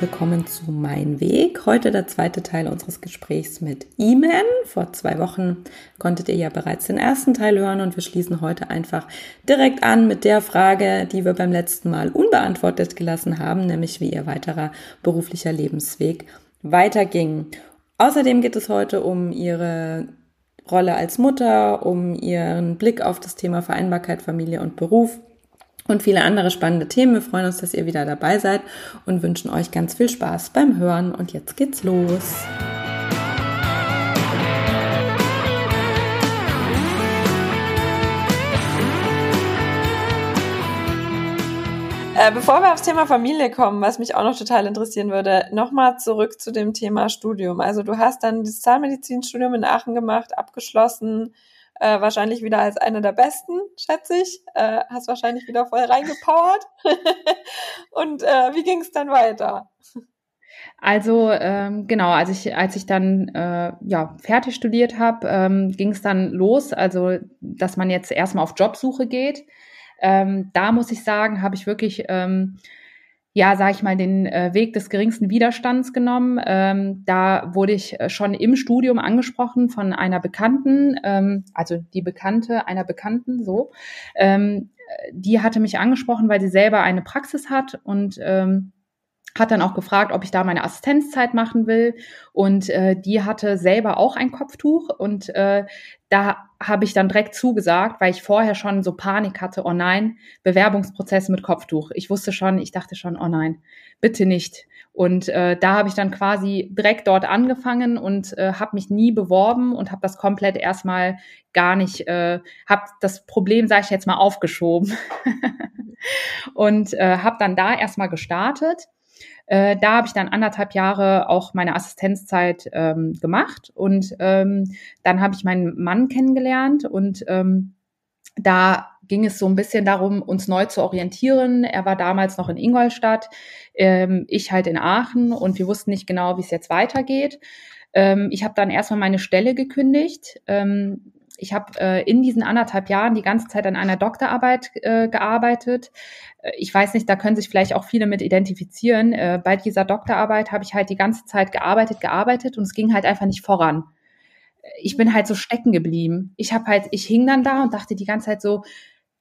Willkommen zu Mein Weg. Heute der zweite Teil unseres Gesprächs mit Iman. Vor zwei Wochen konntet ihr ja bereits den ersten Teil hören und wir schließen heute einfach direkt an mit der Frage, die wir beim letzten Mal unbeantwortet gelassen haben, nämlich wie ihr weiterer beruflicher Lebensweg weiterging. Außerdem geht es heute um ihre Rolle als Mutter, um ihren Blick auf das Thema Vereinbarkeit, Familie und Beruf und viele andere spannende Themen. Wir freuen uns, dass ihr wieder dabei seid und wünschen euch ganz viel Spaß beim Hören. Und jetzt geht's los. Äh, bevor wir aufs Thema Familie kommen, was mich auch noch total interessieren würde, nochmal zurück zu dem Thema Studium. Also du hast dann das Zahnmedizinstudium in Aachen gemacht, abgeschlossen, äh, wahrscheinlich wieder als eine der besten, schätze ich. Äh, hast wahrscheinlich wieder voll reingepowert. Und äh, wie ging es dann weiter? Also ähm, genau, als ich als ich dann äh, ja fertig studiert habe, ähm, ging es dann los. Also dass man jetzt erstmal auf Jobsuche geht. Ähm, da muss ich sagen, habe ich wirklich ähm, ja, sage ich mal, den äh, Weg des geringsten Widerstands genommen. Ähm, da wurde ich äh, schon im Studium angesprochen von einer Bekannten, ähm, also die Bekannte einer Bekannten, so. Ähm, die hatte mich angesprochen, weil sie selber eine Praxis hat und ähm, hat dann auch gefragt, ob ich da meine Assistenzzeit machen will. Und äh, die hatte selber auch ein Kopftuch. Und äh, da habe ich dann direkt zugesagt, weil ich vorher schon so Panik hatte, oh nein, Bewerbungsprozess mit Kopftuch. Ich wusste schon, ich dachte schon, oh nein, bitte nicht. Und äh, da habe ich dann quasi direkt dort angefangen und äh, habe mich nie beworben und habe das komplett erstmal gar nicht, äh, habe das Problem, sage ich jetzt mal, aufgeschoben und äh, habe dann da erstmal gestartet äh, da habe ich dann anderthalb Jahre auch meine Assistenzzeit ähm, gemacht und ähm, dann habe ich meinen Mann kennengelernt und ähm, da ging es so ein bisschen darum, uns neu zu orientieren. Er war damals noch in Ingolstadt, ähm, ich halt in Aachen und wir wussten nicht genau, wie es jetzt weitergeht. Ähm, ich habe dann erstmal meine Stelle gekündigt. Ähm, ich habe äh, in diesen anderthalb Jahren die ganze Zeit an einer Doktorarbeit äh, gearbeitet. Äh, ich weiß nicht, da können sich vielleicht auch viele mit identifizieren. Äh, bei dieser Doktorarbeit habe ich halt die ganze Zeit gearbeitet, gearbeitet und es ging halt einfach nicht voran. Ich bin halt so stecken geblieben. Ich habe halt, ich hing dann da und dachte die ganze Zeit so,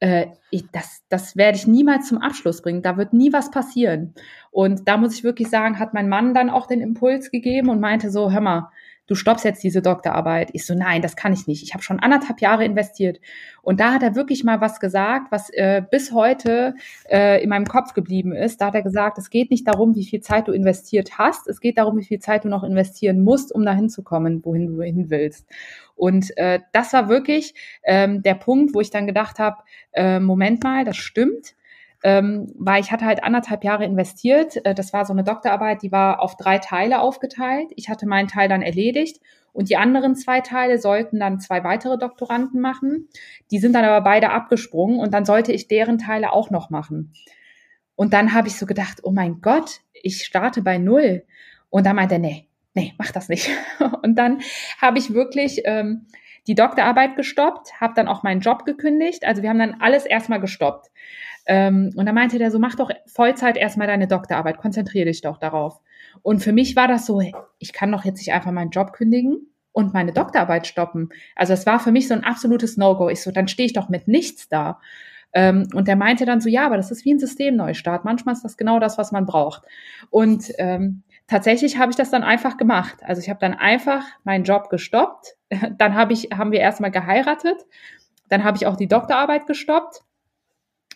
äh, ich, das, das werde ich niemals zum Abschluss bringen. Da wird nie was passieren. Und da muss ich wirklich sagen, hat mein Mann dann auch den Impuls gegeben und meinte so, hör mal, du stoppst jetzt diese Doktorarbeit. Ich so, nein, das kann ich nicht. Ich habe schon anderthalb Jahre investiert. Und da hat er wirklich mal was gesagt, was äh, bis heute äh, in meinem Kopf geblieben ist. Da hat er gesagt, es geht nicht darum, wie viel Zeit du investiert hast. Es geht darum, wie viel Zeit du noch investieren musst, um dahin zu kommen, wohin du hin willst. Und äh, das war wirklich ähm, der Punkt, wo ich dann gedacht habe, äh, Moment mal, das stimmt ähm, weil ich hatte halt anderthalb Jahre investiert. Äh, das war so eine Doktorarbeit, die war auf drei Teile aufgeteilt. Ich hatte meinen Teil dann erledigt und die anderen zwei Teile sollten dann zwei weitere Doktoranden machen. Die sind dann aber beide abgesprungen und dann sollte ich deren Teile auch noch machen. Und dann habe ich so gedacht, oh mein Gott, ich starte bei null. Und dann meinte er, nee, nee, mach das nicht. Und dann habe ich wirklich ähm, die Doktorarbeit gestoppt, habe dann auch meinen Job gekündigt. Also wir haben dann alles erstmal gestoppt. Ähm, und da meinte der so, mach doch Vollzeit erstmal deine Doktorarbeit, konzentriere dich doch darauf. Und für mich war das so, ich kann doch jetzt nicht einfach meinen Job kündigen und meine Doktorarbeit stoppen. Also es war für mich so ein absolutes No-Go. Ich so, dann stehe ich doch mit nichts da. Ähm, und der meinte dann so, ja, aber das ist wie ein Systemneustart. Manchmal ist das genau das, was man braucht. Und ähm, tatsächlich habe ich das dann einfach gemacht. Also ich habe dann einfach meinen Job gestoppt. Dann habe ich, haben wir erstmal geheiratet. Dann habe ich auch die Doktorarbeit gestoppt.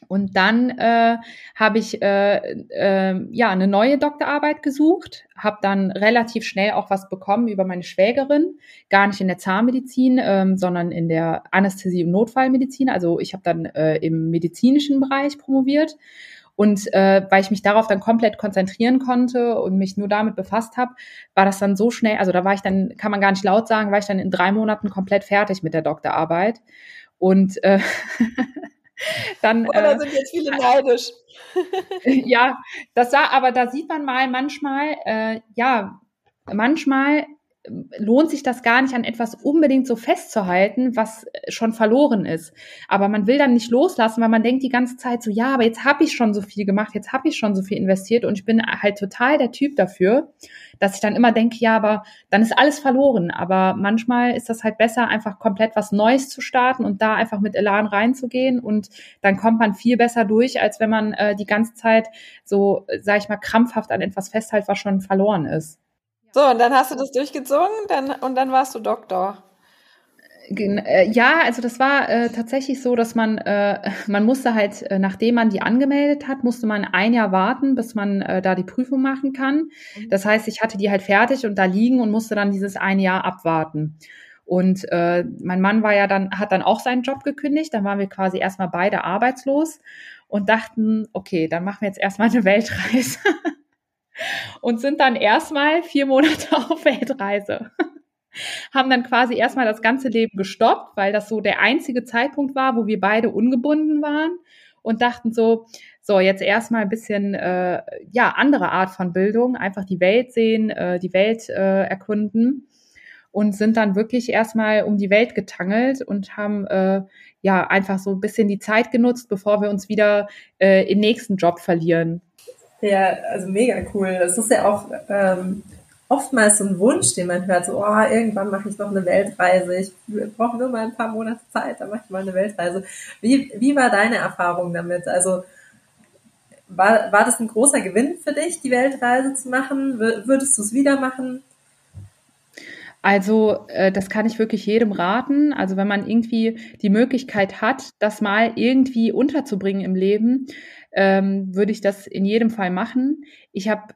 Und dann äh, habe ich äh, äh, ja eine neue Doktorarbeit gesucht, habe dann relativ schnell auch was bekommen über meine Schwägerin, gar nicht in der Zahnmedizin, ähm, sondern in der Anästhesie- und Notfallmedizin. Also ich habe dann äh, im medizinischen Bereich promoviert. Und äh, weil ich mich darauf dann komplett konzentrieren konnte und mich nur damit befasst habe, war das dann so schnell, also da war ich dann, kann man gar nicht laut sagen, war ich dann in drei Monaten komplett fertig mit der Doktorarbeit. Und äh, dann. Oder äh, sind jetzt viele neidisch? ja, das war, aber da sieht man mal manchmal, äh, ja, manchmal lohnt sich das gar nicht an etwas unbedingt so festzuhalten, was schon verloren ist. Aber man will dann nicht loslassen, weil man denkt die ganze Zeit so, ja, aber jetzt habe ich schon so viel gemacht, jetzt habe ich schon so viel investiert und ich bin halt total der Typ dafür, dass ich dann immer denke, ja, aber dann ist alles verloren. Aber manchmal ist das halt besser, einfach komplett was Neues zu starten und da einfach mit Elan reinzugehen und dann kommt man viel besser durch, als wenn man äh, die ganze Zeit so, sag ich mal, krampfhaft an etwas festhält, was schon verloren ist. So, und dann hast du das durchgezogen dann, und dann warst du Doktor. Äh, ja, also das war äh, tatsächlich so, dass man, äh, man musste halt, äh, nachdem man die angemeldet hat, musste man ein Jahr warten, bis man äh, da die Prüfung machen kann. Mhm. Das heißt, ich hatte die halt fertig und da liegen und musste dann dieses ein Jahr abwarten. Und äh, mein Mann war ja dann, hat dann auch seinen Job gekündigt. Dann waren wir quasi erstmal beide arbeitslos und dachten, okay, dann machen wir jetzt erstmal eine Weltreise. und sind dann erstmal vier Monate auf Weltreise. Haben dann quasi erstmal das ganze Leben gestoppt, weil das so der einzige Zeitpunkt war, wo wir beide ungebunden waren und dachten so, so jetzt erstmal ein bisschen äh, ja andere Art von Bildung, einfach die Welt sehen, äh, die Welt äh, erkunden und sind dann wirklich erstmal um die Welt getangelt und haben äh, ja einfach so ein bisschen die Zeit genutzt, bevor wir uns wieder äh, im nächsten Job verlieren. Ja, also mega cool. Das ist ja auch ähm, oftmals so ein Wunsch, den man hört, so, oh, irgendwann mache ich noch eine Weltreise. Ich brauche nur mal ein paar Monate Zeit, dann mache ich mal eine Weltreise. Wie, wie war deine Erfahrung damit? Also war, war das ein großer Gewinn für dich, die Weltreise zu machen? Würdest du es wieder machen? Also äh, das kann ich wirklich jedem raten. Also wenn man irgendwie die Möglichkeit hat, das mal irgendwie unterzubringen im Leben, ähm, würde ich das in jedem Fall machen. Ich habe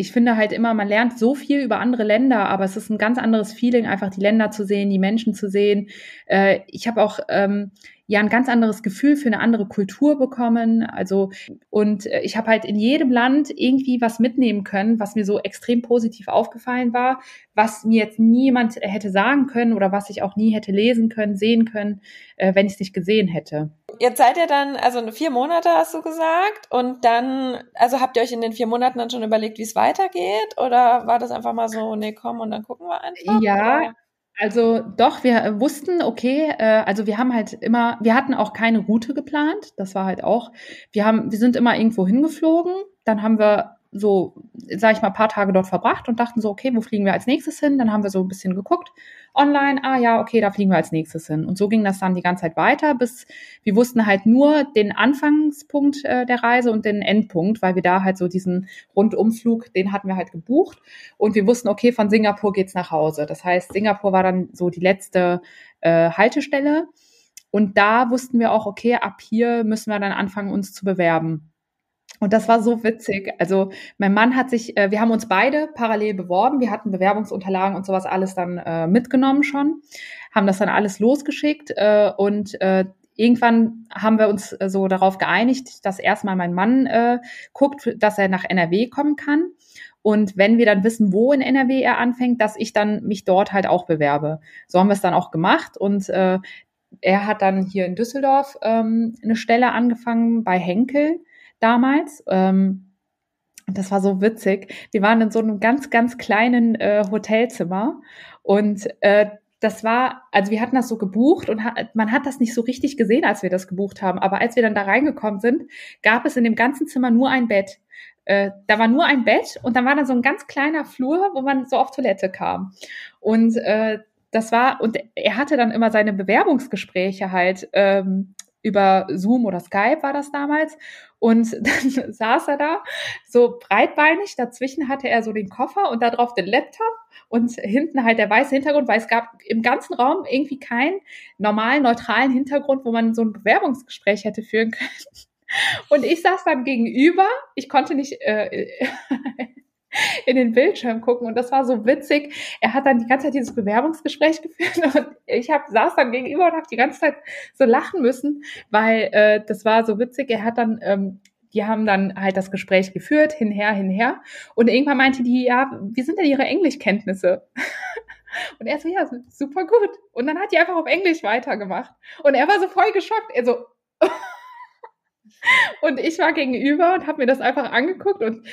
ich finde halt immer, man lernt so viel über andere Länder, aber es ist ein ganz anderes Feeling, einfach die Länder zu sehen, die Menschen zu sehen. Äh, ich habe auch ähm, ja ein ganz anderes Gefühl für eine andere Kultur bekommen. Also und äh, ich habe halt in jedem Land irgendwie was mitnehmen können, was mir so extrem positiv aufgefallen war, was mir jetzt niemand hätte sagen können oder was ich auch nie hätte lesen können, sehen können, äh, wenn ich es nicht gesehen hätte. Jetzt seid ihr dann, also vier Monate hast du gesagt, und dann, also habt ihr euch in den vier Monaten dann schon überlegt, wie es weitergeht? Oder war das einfach mal so, nee, komm und dann gucken wir einfach? Ja, oder? Also doch, wir wussten, okay, äh, also wir haben halt immer, wir hatten auch keine Route geplant. Das war halt auch, wir haben, wir sind immer irgendwo hingeflogen, dann haben wir so, sag ich mal, paar Tage dort verbracht und dachten so, okay, wo fliegen wir als nächstes hin? Dann haben wir so ein bisschen geguckt online, ah ja, okay, da fliegen wir als nächstes hin. Und so ging das dann die ganze Zeit weiter, bis wir wussten halt nur den Anfangspunkt äh, der Reise und den Endpunkt, weil wir da halt so diesen Rundumflug, den hatten wir halt gebucht und wir wussten, okay, von Singapur geht's nach Hause. Das heißt, Singapur war dann so die letzte äh, Haltestelle. Und da wussten wir auch, okay, ab hier müssen wir dann anfangen, uns zu bewerben. Und das war so witzig. Also mein Mann hat sich, äh, wir haben uns beide parallel beworben. Wir hatten Bewerbungsunterlagen und sowas alles dann äh, mitgenommen schon, haben das dann alles losgeschickt äh, und äh, irgendwann haben wir uns äh, so darauf geeinigt, dass erstmal mein Mann äh, guckt, dass er nach NRW kommen kann. Und wenn wir dann wissen, wo in NRW er anfängt, dass ich dann mich dort halt auch bewerbe. So haben wir es dann auch gemacht und äh, er hat dann hier in Düsseldorf ähm, eine Stelle angefangen bei Henkel damals. Ähm, das war so witzig. Wir waren in so einem ganz, ganz kleinen äh, Hotelzimmer und äh, das war, also wir hatten das so gebucht und hat, man hat das nicht so richtig gesehen, als wir das gebucht haben. Aber als wir dann da reingekommen sind, gab es in dem ganzen Zimmer nur ein Bett. Äh, da war nur ein Bett und dann war da so ein ganz kleiner Flur, wo man so auf Toilette kam. Und äh, das war, und er hatte dann immer seine Bewerbungsgespräche halt ähm, über Zoom oder Skype war das damals. Und dann saß er da so breitbeinig. Dazwischen hatte er so den Koffer und da drauf den Laptop und hinten halt der weiße Hintergrund, weil es gab im ganzen Raum irgendwie keinen normalen, neutralen Hintergrund, wo man so ein Bewerbungsgespräch hätte führen können. Und ich saß dann gegenüber. Ich konnte nicht äh, in den Bildschirm gucken und das war so witzig. Er hat dann die ganze Zeit dieses Bewerbungsgespräch geführt und ich hab, saß dann gegenüber und habe die ganze Zeit so lachen müssen, weil äh, das war so witzig. Er hat dann ähm, die haben dann halt das Gespräch geführt, hinher, hinher. Und irgendwann meinte die, ja, wie sind denn ihre Englischkenntnisse? Und er so, ja, super gut. Und dann hat die einfach auf Englisch weitergemacht. Und er war so voll geschockt. Er so, und ich war gegenüber und habe mir das einfach angeguckt und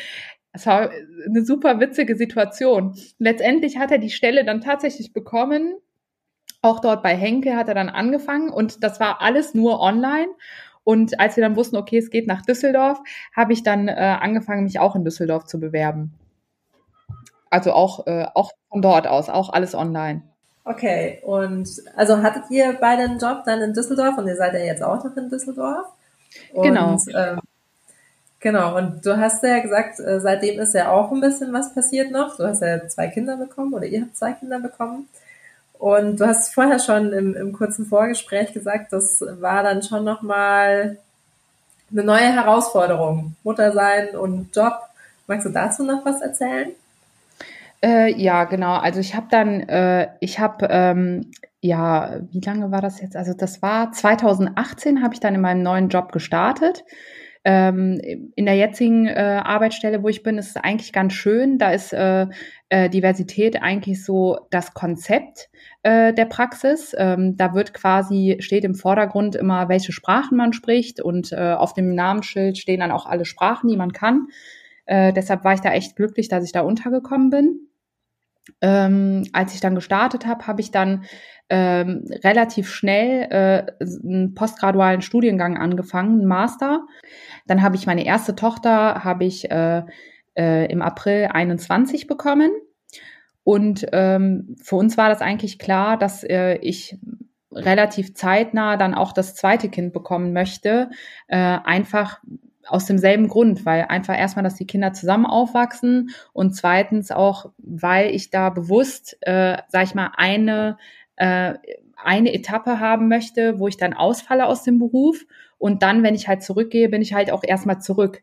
Es war eine super witzige Situation. Letztendlich hat er die Stelle dann tatsächlich bekommen. Auch dort bei Henke hat er dann angefangen und das war alles nur online. Und als wir dann wussten, okay, es geht nach Düsseldorf, habe ich dann äh, angefangen, mich auch in Düsseldorf zu bewerben. Also auch, äh, auch von dort aus, auch alles online. Okay, und also hattet ihr beide einen Job dann in Düsseldorf und ihr seid ja jetzt auch noch in Düsseldorf? Und, genau. Ähm, genau, und du hast ja gesagt, äh, seitdem ist ja auch ein bisschen was passiert noch. Du hast ja zwei Kinder bekommen oder ihr habt zwei Kinder bekommen. Und du hast vorher schon im, im kurzen Vorgespräch gesagt, das war dann schon nochmal eine neue Herausforderung. Mutter sein und Job. Magst du dazu noch was erzählen? Äh, ja, genau. Also ich habe dann, äh, ich habe, ähm, ja, wie lange war das jetzt? Also das war 2018, habe ich dann in meinem neuen Job gestartet. Ähm, in der jetzigen äh, Arbeitsstelle, wo ich bin, ist es eigentlich ganz schön. Da ist äh, äh, Diversität eigentlich so das Konzept äh, der Praxis. Ähm, da wird quasi, steht im Vordergrund immer, welche Sprachen man spricht und äh, auf dem Namensschild stehen dann auch alle Sprachen, die man kann. Äh, deshalb war ich da echt glücklich, dass ich da untergekommen bin. Ähm, als ich dann gestartet habe, habe ich dann ähm, relativ schnell äh, einen postgradualen Studiengang angefangen, einen Master. Dann habe ich meine erste Tochter, habe ich äh, äh, im April 21 bekommen. Und ähm, für uns war das eigentlich klar, dass äh, ich relativ zeitnah dann auch das zweite Kind bekommen möchte. Äh, einfach aus demselben Grund, weil einfach erstmal, dass die Kinder zusammen aufwachsen und zweitens auch, weil ich da bewusst, äh, sag ich mal, eine äh, eine Etappe haben möchte, wo ich dann ausfalle aus dem Beruf und dann, wenn ich halt zurückgehe, bin ich halt auch erstmal zurück.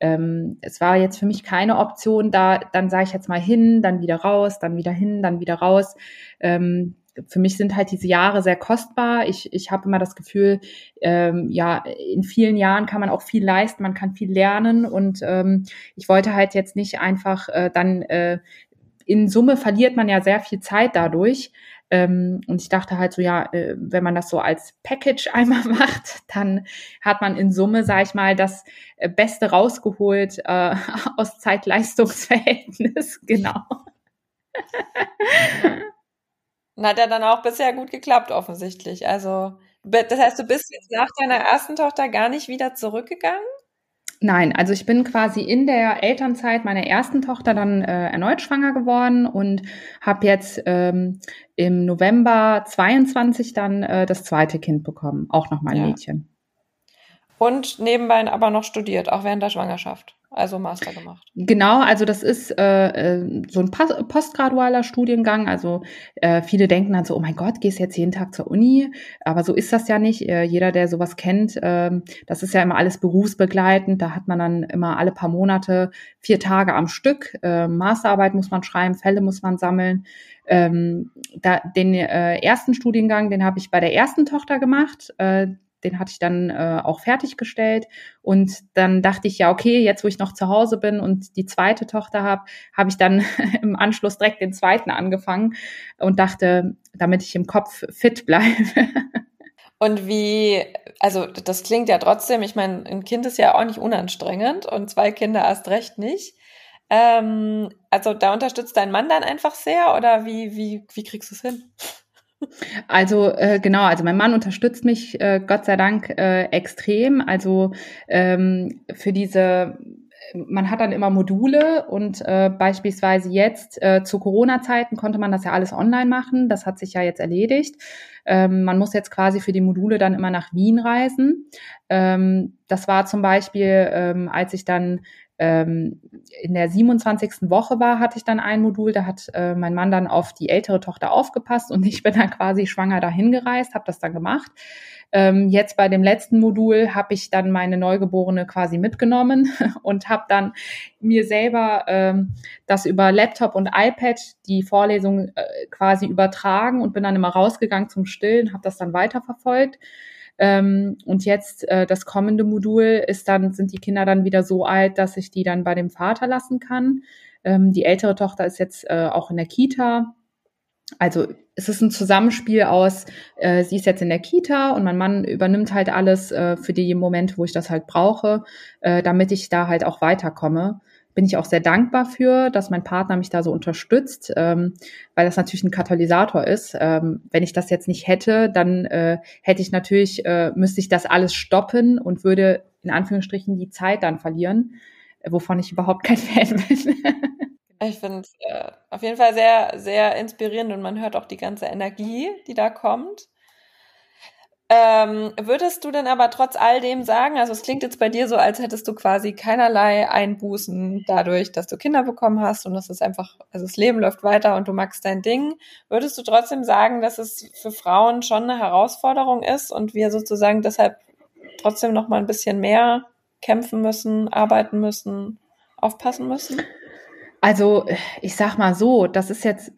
Ähm, es war jetzt für mich keine Option, da dann sage ich jetzt mal hin, dann wieder raus, dann wieder hin, dann wieder raus. Ähm, für mich sind halt diese Jahre sehr kostbar. Ich, ich habe immer das Gefühl, ähm, ja, in vielen Jahren kann man auch viel leisten, man kann viel lernen und ähm, ich wollte halt jetzt nicht einfach äh, dann äh, in Summe verliert man ja sehr viel Zeit dadurch. Ähm, und ich dachte halt so, ja, äh, wenn man das so als Package einmal macht, dann hat man in Summe, sage ich mal, das äh, Beste rausgeholt äh, aus Zeit-Leistungs-Verhältnis. Genau. Hat ja dann auch bisher gut geklappt, offensichtlich. Also, das heißt, du bist jetzt nach deiner ersten Tochter gar nicht wieder zurückgegangen? Nein, also ich bin quasi in der Elternzeit meiner ersten Tochter dann äh, erneut schwanger geworden und habe jetzt ähm, im November 22 dann äh, das zweite Kind bekommen, auch noch mein ja. Mädchen. Und nebenbei aber noch studiert, auch während der Schwangerschaft also Master gemacht. Genau, also das ist äh, äh so ein postgradualer Studiengang. Also äh, viele denken dann so, oh mein Gott, gehst jetzt jeden Tag zur Uni. Aber so ist das ja nicht. Äh, jeder, der sowas kennt, äh, das ist ja immer alles berufsbegleitend. Da hat man dann immer alle paar Monate vier Tage am Stück. Äh, Masterarbeit muss man schreiben, Fälle muss man sammeln. Ähm, da, den äh, ersten Studiengang, den habe ich bei der ersten Tochter gemacht. Den hatte ich dann äh, auch fertiggestellt. Und dann dachte ich, ja, okay, jetzt wo ich noch zu Hause bin und die zweite Tochter habe, habe ich dann im Anschluss direkt den zweiten angefangen und dachte, damit ich im Kopf fit bleibe. Und wie, also das klingt ja trotzdem, ich meine, ein Kind ist ja auch nicht unanstrengend und zwei Kinder erst recht nicht. Ähm, also da unterstützt dein Mann dann einfach sehr oder wie, wie, wie kriegst du es hin? Also äh, genau, also mein Mann unterstützt mich äh, Gott sei Dank äh, extrem. Also ähm, für diese man hat dann immer Module und äh, beispielsweise jetzt äh, zu Corona-Zeiten konnte man das ja alles online machen. Das hat sich ja jetzt erledigt. Ähm, man muss jetzt quasi für die Module dann immer nach Wien reisen. Ähm, das war zum Beispiel, ähm, als ich dann ähm, in der 27. Woche war, hatte ich dann ein Modul, da hat äh, mein Mann dann auf die ältere Tochter aufgepasst und ich bin dann quasi schwanger dahin gereist, habe das dann gemacht. Ähm, jetzt bei dem letzten Modul habe ich dann meine Neugeborene quasi mitgenommen und habe dann mir selber ähm, das über Laptop und iPad die Vorlesung äh, quasi übertragen und bin dann immer rausgegangen zum Stillen, habe das dann weiterverfolgt. Ähm, und jetzt äh, das kommende Modul ist dann, sind die Kinder dann wieder so alt, dass ich die dann bei dem Vater lassen kann. Ähm, die ältere Tochter ist jetzt äh, auch in der Kita. Also es ist ein Zusammenspiel aus, äh, sie ist jetzt in der Kita und mein Mann übernimmt halt alles äh, für die Momente, wo ich das halt brauche, äh, damit ich da halt auch weiterkomme. Bin ich auch sehr dankbar für, dass mein Partner mich da so unterstützt, ähm, weil das natürlich ein Katalysator ist. Ähm, wenn ich das jetzt nicht hätte, dann äh, hätte ich natürlich, äh, müsste ich das alles stoppen und würde in Anführungsstrichen die Zeit dann verlieren, wovon ich überhaupt kein Fan bin. Ich finde es äh, auf jeden Fall sehr, sehr inspirierend und man hört auch die ganze Energie, die da kommt. Ähm, würdest du denn aber trotz all dem sagen, also es klingt jetzt bei dir so, als hättest du quasi keinerlei Einbußen dadurch, dass du Kinder bekommen hast und das ist einfach, also das Leben läuft weiter und du magst dein Ding. Würdest du trotzdem sagen, dass es für Frauen schon eine Herausforderung ist und wir sozusagen deshalb trotzdem noch mal ein bisschen mehr kämpfen müssen, arbeiten müssen, aufpassen müssen? Also ich sag mal so, das ist jetzt,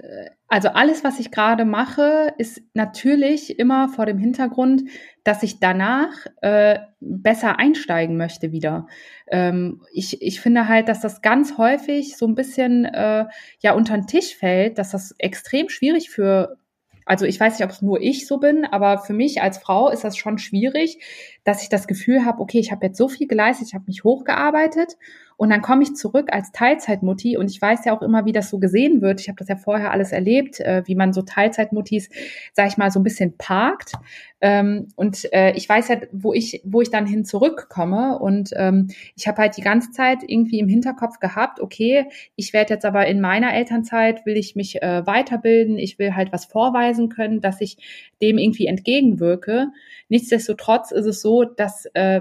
also alles, was ich gerade mache, ist natürlich immer vor dem Hintergrund, dass ich danach äh, besser einsteigen möchte wieder. Ähm, ich, ich finde halt, dass das ganz häufig so ein bisschen äh, ja unter den Tisch fällt, dass das extrem schwierig für also ich weiß nicht, ob es nur ich so bin, aber für mich als Frau ist das schon schwierig, dass ich das Gefühl habe, okay, ich habe jetzt so viel geleistet, ich habe mich hochgearbeitet und dann komme ich zurück als Teilzeitmutti und ich weiß ja auch immer, wie das so gesehen wird. Ich habe das ja vorher alles erlebt, äh, wie man so Teilzeitmuttis, sag ich mal, so ein bisschen parkt. Ähm, und äh, ich weiß ja, wo ich, wo ich dann hin zurückkomme. Und ähm, ich habe halt die ganze Zeit irgendwie im Hinterkopf gehabt, okay, ich werde jetzt aber in meiner Elternzeit, will ich mich äh, weiterbilden, ich will halt was vorweisen können, dass ich dem irgendwie entgegenwirke. Nichtsdestotrotz ist es so, dass äh,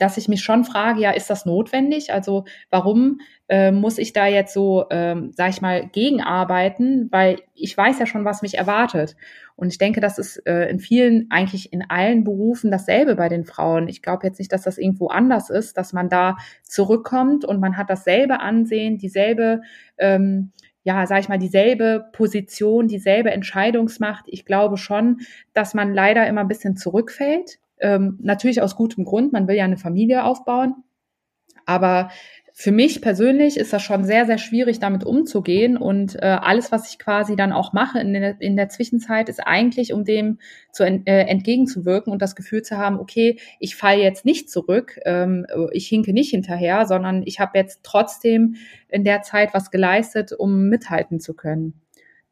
dass ich mich schon frage, ja, ist das notwendig? Also warum äh, muss ich da jetzt so, ähm, sag ich mal, gegenarbeiten? Weil ich weiß ja schon, was mich erwartet. Und ich denke, das ist äh, in vielen, eigentlich in allen Berufen dasselbe bei den Frauen. Ich glaube jetzt nicht, dass das irgendwo anders ist, dass man da zurückkommt und man hat dasselbe Ansehen, dieselbe ähm, ja, sag ich mal, dieselbe Position, dieselbe Entscheidungsmacht. Ich glaube schon, dass man leider immer ein bisschen zurückfällt ähm, natürlich aus gutem Grund, man will ja eine Familie aufbauen. Aber für mich persönlich ist das schon sehr, sehr schwierig, damit umzugehen. Und äh, alles, was ich quasi dann auch mache in der, in der Zwischenzeit, ist eigentlich, um dem zu äh, entgegenzuwirken und das Gefühl zu haben, okay, ich falle jetzt nicht zurück, ähm, ich hinke nicht hinterher, sondern ich habe jetzt trotzdem in der Zeit was geleistet, um mithalten zu können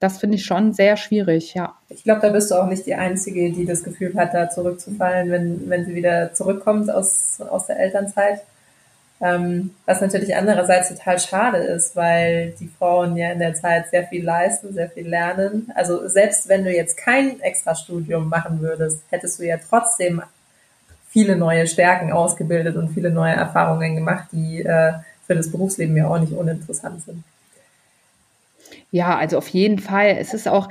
das finde ich schon sehr schwierig, ja. Ich glaube, da bist du auch nicht die Einzige, die das Gefühl hat, da zurückzufallen, wenn, wenn sie wieder zurückkommt aus, aus der Elternzeit. Ähm, was natürlich andererseits total schade ist, weil die Frauen ja in der Zeit sehr viel leisten, sehr viel lernen. Also selbst wenn du jetzt kein Extrastudium machen würdest, hättest du ja trotzdem viele neue Stärken ausgebildet und viele neue Erfahrungen gemacht, die äh, für das Berufsleben ja auch nicht uninteressant sind. Ja, also auf jeden Fall. Es ist auch,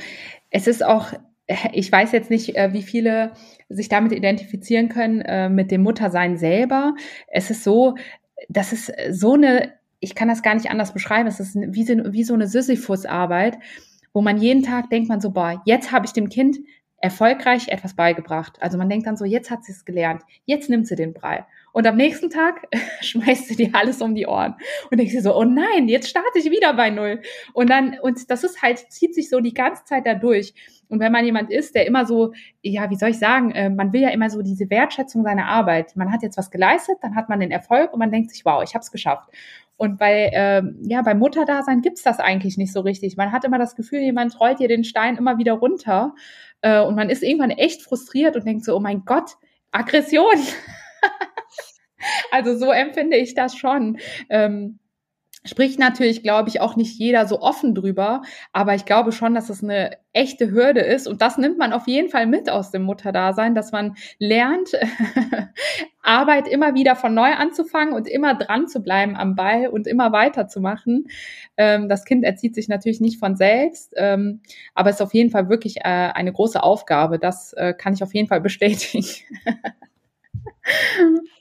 es ist auch, ich weiß jetzt nicht, äh, wie viele sich damit identifizieren können, äh, mit dem Muttersein selber. Es ist so, das ist so eine, ich kann das gar nicht anders beschreiben, es ist wie so, wie so eine Sisyphus-Arbeit, wo man jeden Tag denkt man so, boah, jetzt habe ich dem Kind erfolgreich etwas beigebracht. Also man denkt dann so, jetzt hat sie es gelernt, jetzt nimmt sie den Brei. Und am nächsten Tag schmeißt du dir alles um die Ohren und denkst dir so, oh nein, jetzt starte ich wieder bei Null. Und dann, und das ist halt, zieht sich so die ganze Zeit da durch. Und wenn man jemand ist, der immer so, ja, wie soll ich sagen, äh, man will ja immer so diese Wertschätzung seiner Arbeit. Man hat jetzt was geleistet, dann hat man den Erfolg und man denkt sich, wow, ich habe es geschafft. Und bei, ähm, ja, beim Mutterdasein gibt's das eigentlich nicht so richtig. Man hat immer das Gefühl, jemand rollt dir den Stein immer wieder runter. Äh, und man ist irgendwann echt frustriert und denkt so, oh mein Gott, Aggression. Also so empfinde ich das schon. Ähm, spricht natürlich, glaube ich, auch nicht jeder so offen drüber, aber ich glaube schon, dass es eine echte Hürde ist und das nimmt man auf jeden Fall mit aus dem Mutterdasein, dass man lernt, Arbeit immer wieder von neu anzufangen und immer dran zu bleiben am Ball und immer weiterzumachen. Ähm, das Kind erzieht sich natürlich nicht von selbst, ähm, aber es ist auf jeden Fall wirklich äh, eine große Aufgabe. Das äh, kann ich auf jeden Fall bestätigen.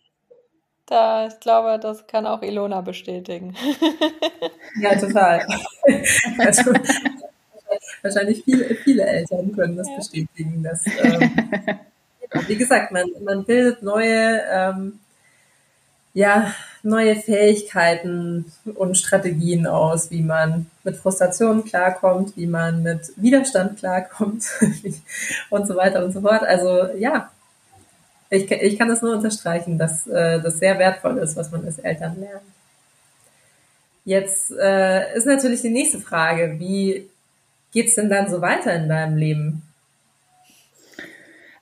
Da, ich glaube, das kann auch Ilona bestätigen. Ja, total. Also, wahrscheinlich viele, viele Eltern können das ja. bestätigen. Dass, ähm, wie gesagt, man, man bildet neue, ähm, ja, neue Fähigkeiten und Strategien aus, wie man mit Frustration klarkommt, wie man mit Widerstand klarkommt und so weiter und so fort. Also ja, ich, ich kann das nur unterstreichen, dass äh, das sehr wertvoll ist, was man als Eltern lernt. Jetzt äh, ist natürlich die nächste Frage, wie geht's denn dann so weiter in deinem Leben?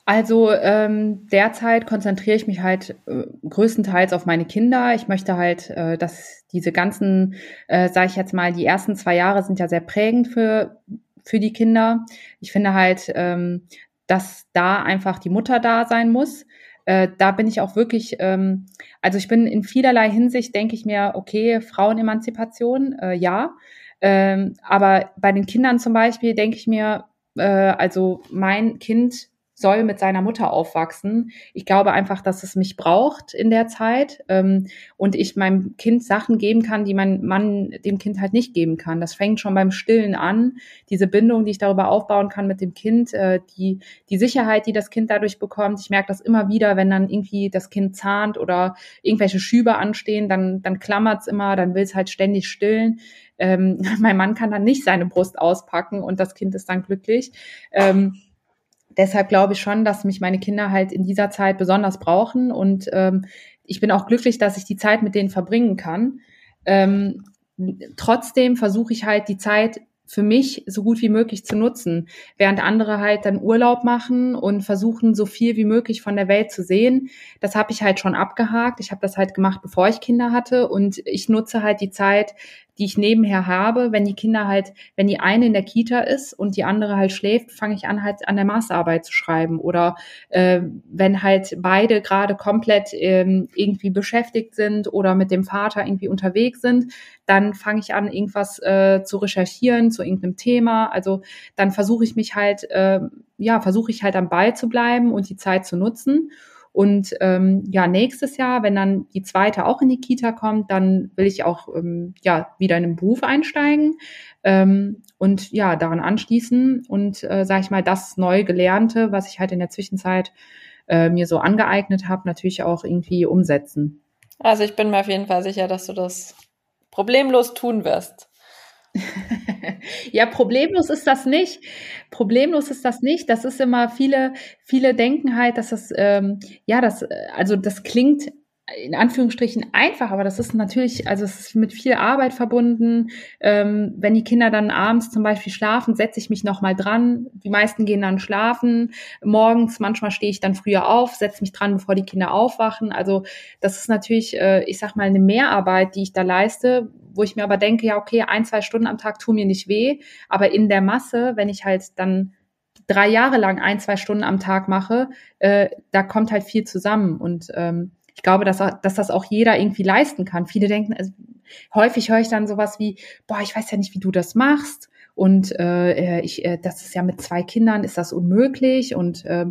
Also ähm, derzeit konzentriere ich mich halt äh, größtenteils auf meine Kinder. Ich möchte halt, äh, dass diese ganzen, äh, sage ich jetzt mal, die ersten zwei Jahre sind ja sehr prägend für für die Kinder. Ich finde halt, ähm, dass da einfach die Mutter da sein muss. Äh, da bin ich auch wirklich, ähm, also ich bin in vielerlei Hinsicht, denke ich mir, okay, Frauenemanzipation, äh, ja. Ähm, aber bei den Kindern zum Beispiel denke ich mir, äh, also mein Kind soll mit seiner Mutter aufwachsen. Ich glaube einfach, dass es mich braucht in der Zeit ähm, und ich meinem Kind Sachen geben kann, die mein Mann dem Kind halt nicht geben kann. Das fängt schon beim Stillen an. Diese Bindung, die ich darüber aufbauen kann mit dem Kind, äh, die, die Sicherheit, die das Kind dadurch bekommt. Ich merke das immer wieder, wenn dann irgendwie das Kind zahnt oder irgendwelche Schübe anstehen, dann, dann klammert's immer, dann will es halt ständig stillen. Ähm, mein Mann kann dann nicht seine Brust auspacken und das Kind ist dann glücklich. Ähm, deshalb glaube ich schon, dass mich meine Kinder halt in dieser Zeit besonders brauchen und ähm, ich bin auch glücklich, dass ich die Zeit mit denen verbringen kann. Ähm, trotzdem versuche ich halt die Zeit für mich so gut wie möglich zu nutzen, während andere halt dann Urlaub machen und versuchen so viel wie möglich von der Welt zu sehen. Das habe ich halt schon abgehakt. Ich habe das halt gemacht, bevor ich Kinder hatte und ich nutze halt die Zeit, die ich nebenher habe, wenn die Kinder halt, wenn die eine in der Kita ist und die andere halt schläft, fange ich an halt an der Masterarbeit zu schreiben oder äh, wenn halt beide gerade komplett ähm, irgendwie beschäftigt sind oder mit dem Vater irgendwie unterwegs sind, dann fange ich an irgendwas äh, zu recherchieren zu irgendeinem Thema. Also dann versuche ich mich halt, äh, ja, versuche ich halt am Ball zu bleiben und die Zeit zu nutzen. Und ähm, ja, nächstes Jahr, wenn dann die zweite auch in die Kita kommt, dann will ich auch ähm, ja wieder in den Beruf einsteigen ähm, und ja daran anschließen und äh, sage ich mal das neu gelernte, was ich halt in der Zwischenzeit äh, mir so angeeignet habe, natürlich auch irgendwie umsetzen. Also ich bin mir auf jeden Fall sicher, dass du das problemlos tun wirst. ja, problemlos ist das nicht. Problemlos ist das nicht. Das ist immer viele, viele denken halt, dass das, ähm, ja, das, äh, also das klingt in Anführungsstrichen einfach, aber das ist natürlich, also es ist mit viel Arbeit verbunden. Ähm, wenn die Kinder dann abends zum Beispiel schlafen, setze ich mich nochmal dran. Die meisten gehen dann schlafen. Morgens, manchmal stehe ich dann früher auf, setze mich dran, bevor die Kinder aufwachen. Also das ist natürlich, äh, ich sag mal, eine Mehrarbeit, die ich da leiste, wo ich mir aber denke, ja, okay, ein, zwei Stunden am Tag tun mir nicht weh, aber in der Masse, wenn ich halt dann drei Jahre lang ein, zwei Stunden am Tag mache, äh, da kommt halt viel zusammen und ähm, ich glaube, dass, dass das auch jeder irgendwie leisten kann. Viele denken, also, häufig höre ich dann sowas wie, boah, ich weiß ja nicht, wie du das machst. Und äh, ich, äh, das ist ja mit zwei Kindern, ist das unmöglich? Und, äh,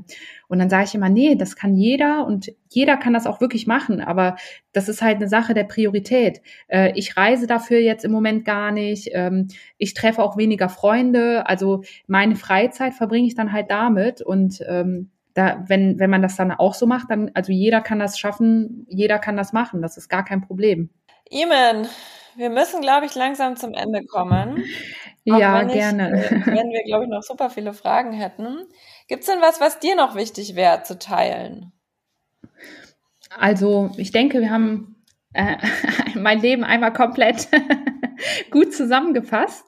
und dann sage ich immer, nee, das kann jeder und jeder kann das auch wirklich machen, aber das ist halt eine Sache der Priorität. Äh, ich reise dafür jetzt im Moment gar nicht, ähm, ich treffe auch weniger Freunde, also meine Freizeit verbringe ich dann halt damit und ähm, da, wenn, wenn man das dann auch so macht, dann, also jeder kann das schaffen, jeder kann das machen, das ist gar kein Problem. Iman, wir müssen, glaube ich, langsam zum Ende kommen. ja, wenn gerne. Ich, äh, wenn wir, glaube ich, noch super viele Fragen hätten. Gibt es denn was, was dir noch wichtig wäre zu teilen? Also, ich denke, wir haben äh, mein Leben einmal komplett gut zusammengefasst.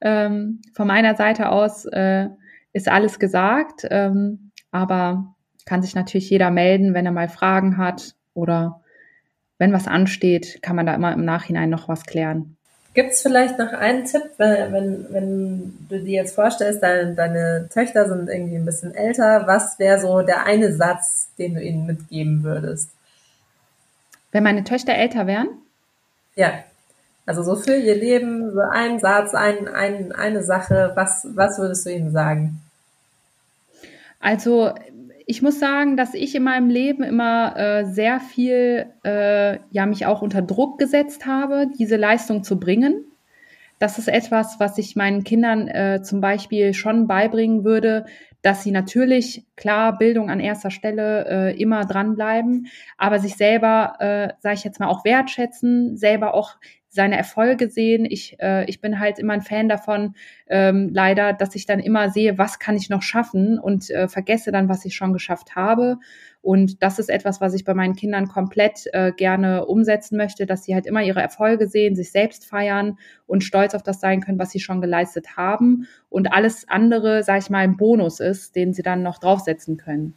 Ähm, von meiner Seite aus äh, ist alles gesagt. Ähm, aber kann sich natürlich jeder melden, wenn er mal Fragen hat oder wenn was ansteht, kann man da immer im Nachhinein noch was klären. Gibt es vielleicht noch einen Tipp, wenn, wenn, wenn du dir jetzt vorstellst, deine, deine Töchter sind irgendwie ein bisschen älter, was wäre so der eine Satz, den du ihnen mitgeben würdest? Wenn meine Töchter älter wären? Ja. Also so für ihr Leben, so ein Satz, ein, ein, eine Sache, was, was würdest du ihnen sagen? Also ich muss sagen, dass ich in meinem Leben immer äh, sehr viel, äh, ja, mich auch unter Druck gesetzt habe, diese Leistung zu bringen. Das ist etwas, was ich meinen Kindern äh, zum Beispiel schon beibringen würde, dass sie natürlich, klar, Bildung an erster Stelle äh, immer dranbleiben, aber sich selber, äh, sage ich jetzt mal, auch wertschätzen, selber auch seine Erfolge sehen. Ich, äh, ich bin halt immer ein Fan davon, ähm, leider, dass ich dann immer sehe, was kann ich noch schaffen und äh, vergesse dann, was ich schon geschafft habe. Und das ist etwas, was ich bei meinen Kindern komplett äh, gerne umsetzen möchte, dass sie halt immer ihre Erfolge sehen, sich selbst feiern und stolz auf das sein können, was sie schon geleistet haben. Und alles andere, sage ich mal, ein Bonus ist, den sie dann noch draufsetzen können.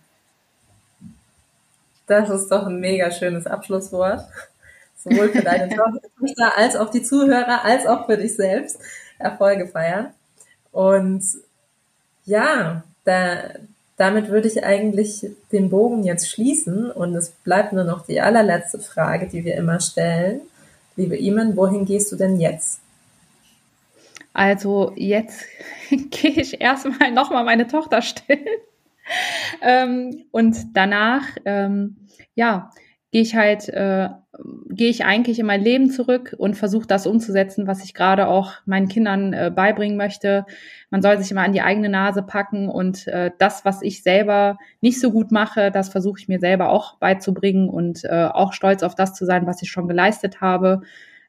Das ist doch ein mega schönes Abschlusswort. Sowohl für deine Tochter als auch die Zuhörer, als auch für dich selbst. Erfolge feiern. Und ja, da, damit würde ich eigentlich den Bogen jetzt schließen und es bleibt nur noch die allerletzte Frage, die wir immer stellen. Liebe Iman, wohin gehst du denn jetzt? Also jetzt gehe ich erstmal nochmal meine Tochter stillen. ähm, und danach, ähm, ja, gehe ich halt, äh, gehe ich eigentlich in mein Leben zurück und versuche das umzusetzen, was ich gerade auch meinen Kindern äh, beibringen möchte. Man soll sich immer an die eigene Nase packen und äh, das, was ich selber nicht so gut mache, das versuche ich mir selber auch beizubringen und äh, auch stolz auf das zu sein, was ich schon geleistet habe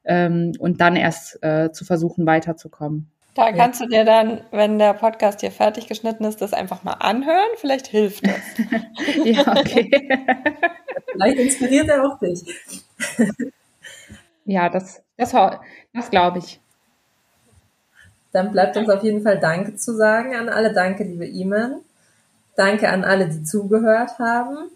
ähm, und dann erst äh, zu versuchen, weiterzukommen. Da kannst du dir dann, wenn der Podcast hier fertig geschnitten ist, das einfach mal anhören. Vielleicht hilft das. ja, okay. Vielleicht inspiriert er auch dich. ja, das, das, das glaube ich. Dann bleibt uns auf jeden Fall Danke zu sagen an alle. Danke, liebe Iman. Danke an alle, die zugehört haben.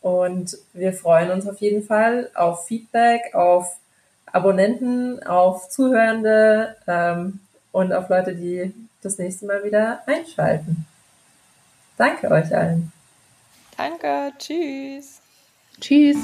Und wir freuen uns auf jeden Fall auf Feedback, auf Abonnenten, auf Zuhörende. Ähm, und auf Leute, die das nächste Mal wieder einschalten. Danke euch allen. Danke, tschüss. Tschüss.